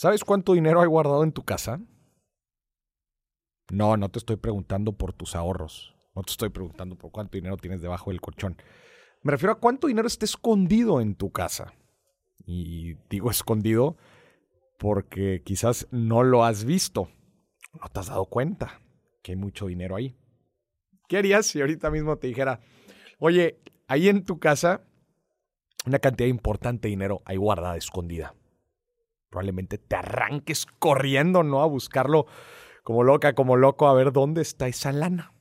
¿Sabes cuánto dinero hay guardado en tu casa? No, no te estoy preguntando por tus ahorros. No te estoy preguntando por cuánto dinero tienes debajo del colchón. Me refiero a cuánto dinero está escondido en tu casa. Y digo escondido porque quizás no lo has visto. No te has dado cuenta que hay mucho dinero ahí. ¿Qué harías si ahorita mismo te dijera, oye, ahí en tu casa una cantidad importante de dinero hay guardada, escondida? Probablemente te arranques corriendo, ¿no? A buscarlo como loca, como loco, a ver dónde está esa lana.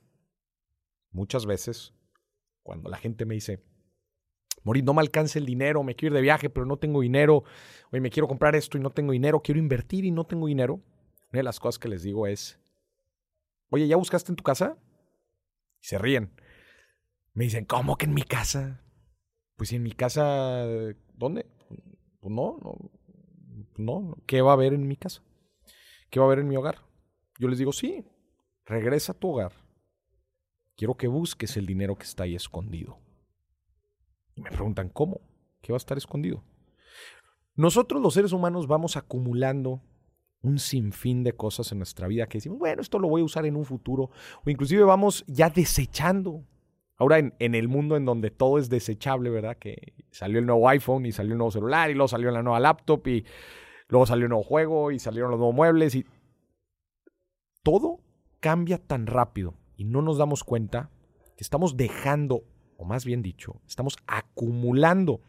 Muchas veces, cuando la gente me dice, Morir, no me alcanza el dinero, me quiero ir de viaje, pero no tengo dinero, oye, me quiero comprar esto y no tengo dinero, quiero invertir y no tengo dinero, una de las cosas que les digo es, oye, ¿ya buscaste en tu casa? Y se ríen. Me dicen, ¿cómo que en mi casa? Pues en mi casa, ¿dónde? Pues no, no, no, ¿qué va a haber en mi casa? ¿Qué va a haber en mi hogar? Yo les digo, sí, regresa a tu hogar. Quiero que busques el dinero que está ahí escondido. Y me preguntan, ¿cómo? ¿Qué va a estar escondido? Nosotros los seres humanos vamos acumulando un sinfín de cosas en nuestra vida que decimos, bueno, esto lo voy a usar en un futuro, o inclusive vamos ya desechando. Ahora en, en, el mundo en donde todo es desechable, ¿verdad? Que salió el nuevo iPhone y salió el nuevo celular y luego salió la nueva laptop y luego salió el nuevo juego y salieron los nuevos muebles y todo cambia tan rápido y no nos damos cuenta que estamos dejando, o más bien dicho, estamos acumulando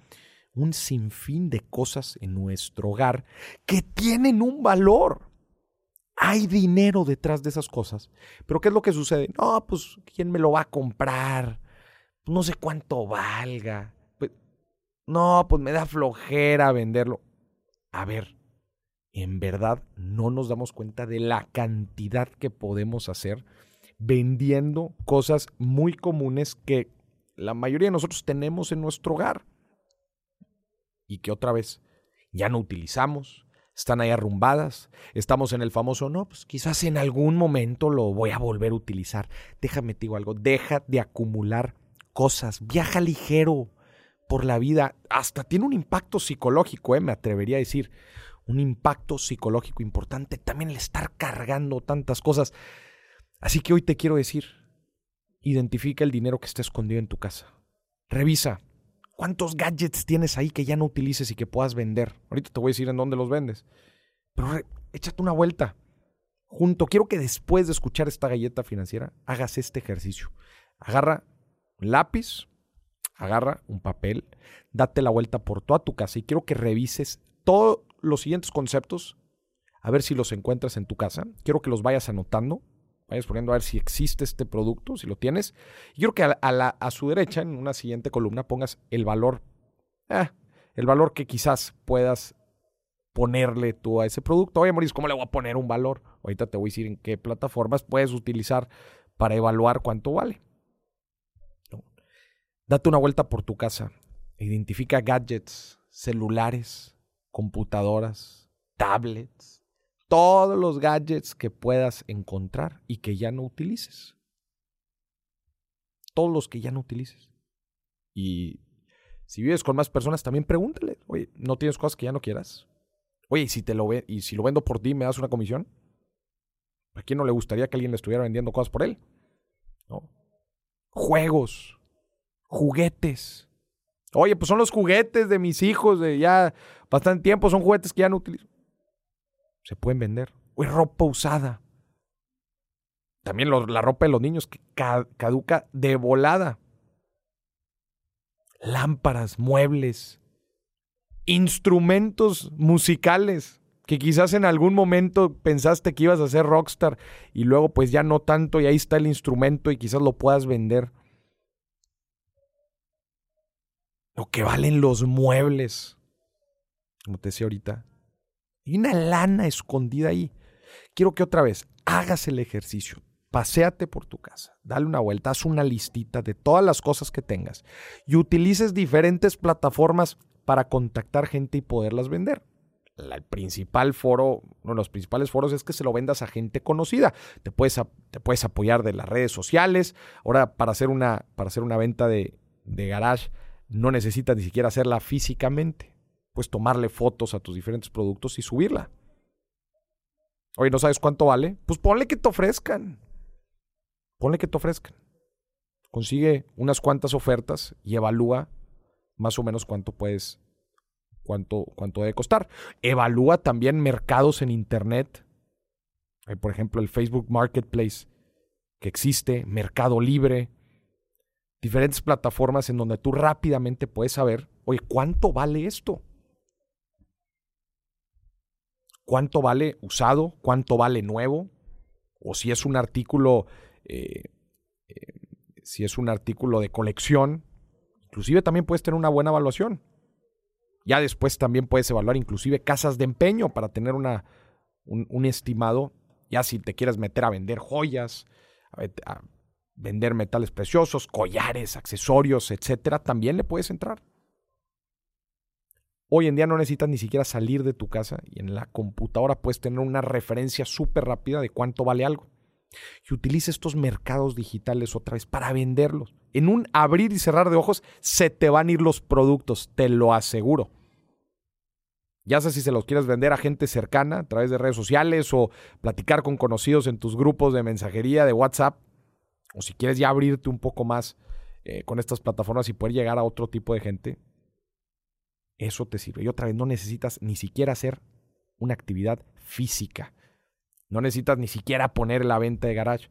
un sinfín de cosas en nuestro hogar que tienen un valor. Hay dinero detrás de esas cosas. Pero ¿qué es lo que sucede? No, pues ¿quién me lo va a comprar? No sé cuánto valga. Pues, no, pues me da flojera venderlo. A ver, en verdad no nos damos cuenta de la cantidad que podemos hacer vendiendo cosas muy comunes que la mayoría de nosotros tenemos en nuestro hogar y que otra vez ya no utilizamos, están ahí arrumbadas, estamos en el famoso, no, pues quizás en algún momento lo voy a volver a utilizar. Déjame te digo algo, deja de acumular cosas, viaja ligero por la vida, hasta tiene un impacto psicológico, ¿eh? me atrevería a decir un impacto psicológico importante, también el estar cargando tantas cosas. Así que hoy te quiero decir, identifica el dinero que está escondido en tu casa. Revisa cuántos gadgets tienes ahí que ya no utilices y que puedas vender. Ahorita te voy a decir en dónde los vendes. Pero échate una vuelta. Junto, quiero que después de escuchar esta galleta financiera, hagas este ejercicio. Agarra un lápiz, agarra un papel, date la vuelta por toda tu casa y quiero que revises todo los siguientes conceptos, a ver si los encuentras en tu casa. Quiero que los vayas anotando, vayas poniendo a ver si existe este producto, si lo tienes. Y quiero que a, su derecha, en una siguiente columna, pongas el valor, eh, el valor que quizás puedas ponerle tú a ese producto. Oye, Mauricio, ¿cómo le voy a poner un valor? Ahorita te voy a decir en qué plataformas puedes utilizar para evaluar cuánto vale. Date una vuelta por tu casa. Identifica gadgets, celulares, computadoras, tablets, todos los gadgets que puedas encontrar y que ya no utilices. Todos los que ya no utilices. Y si vives con más personas, también pregúntale, oye, ¿no tienes cosas que ya no quieras? Oye, ¿y si, te lo ve y si lo vendo por ti, me das una comisión? ¿A quién no le gustaría que alguien le estuviera vendiendo cosas por él? ¿No? Juegos, juguetes, Oye, pues son los juguetes de mis hijos de ya bastante tiempo, son juguetes que ya no utilizo. Se pueden vender. O ropa usada. También la ropa de los niños que caduca de volada. Lámparas, muebles, instrumentos musicales que quizás en algún momento pensaste que ibas a ser rockstar y luego pues ya no tanto y ahí está el instrumento y quizás lo puedas vender. Lo que valen los muebles. Como te decía ahorita. Hay una lana escondida ahí. Quiero que otra vez hagas el ejercicio. Paseate por tu casa, dale una vuelta, haz una listita de todas las cosas que tengas y utilices diferentes plataformas para contactar gente y poderlas vender. El principal foro, uno de los principales foros es que se lo vendas a gente conocida. Te puedes, te puedes apoyar de las redes sociales. Ahora, para hacer una, para hacer una venta de, de garage, no necesitas ni siquiera hacerla físicamente. Puedes tomarle fotos a tus diferentes productos y subirla. Oye, ¿no sabes cuánto vale? Pues ponle que te ofrezcan. Ponle que te ofrezcan. Consigue unas cuantas ofertas y evalúa más o menos cuánto puedes, cuánto, cuánto debe costar. Evalúa también mercados en Internet. Por ejemplo, el Facebook Marketplace que existe, Mercado Libre, diferentes plataformas en donde tú rápidamente puedes saber, oye, ¿cuánto vale esto? ¿Cuánto vale usado? ¿Cuánto vale nuevo? O si es un artículo, eh, eh, si es un artículo de colección, inclusive también puedes tener una buena evaluación. Ya después también puedes evaluar inclusive casas de empeño para tener una, un, estimado, ya si te quieres meter a vender joyas, a vender metales preciosos, collares, accesorios, etcétera, también le puedes entrar. Hoy en día no necesitas ni siquiera salir de tu casa y en la computadora puedes tener una referencia súper rápida de cuánto vale algo. Y utiliza estos mercados digitales otra vez para venderlos. En un abrir y cerrar de ojos se te van a ir los productos, te lo aseguro. Ya sé si se los quieres vender a gente cercana a través de redes sociales o platicar con conocidos en tus grupos de mensajería de WhatsApp, o si quieres ya abrirte un poco más eh, con estas plataformas y poder llegar a otro tipo de gente, eso te sirve. Y otra vez, no necesitas ni siquiera hacer una actividad física. No necesitas ni siquiera poner la venta de garage.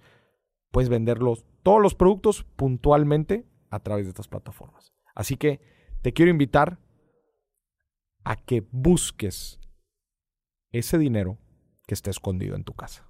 Puedes venderlos, todos los productos puntualmente a través de estas plataformas. Así que te quiero invitar a que busques ese dinero que está escondido en tu casa.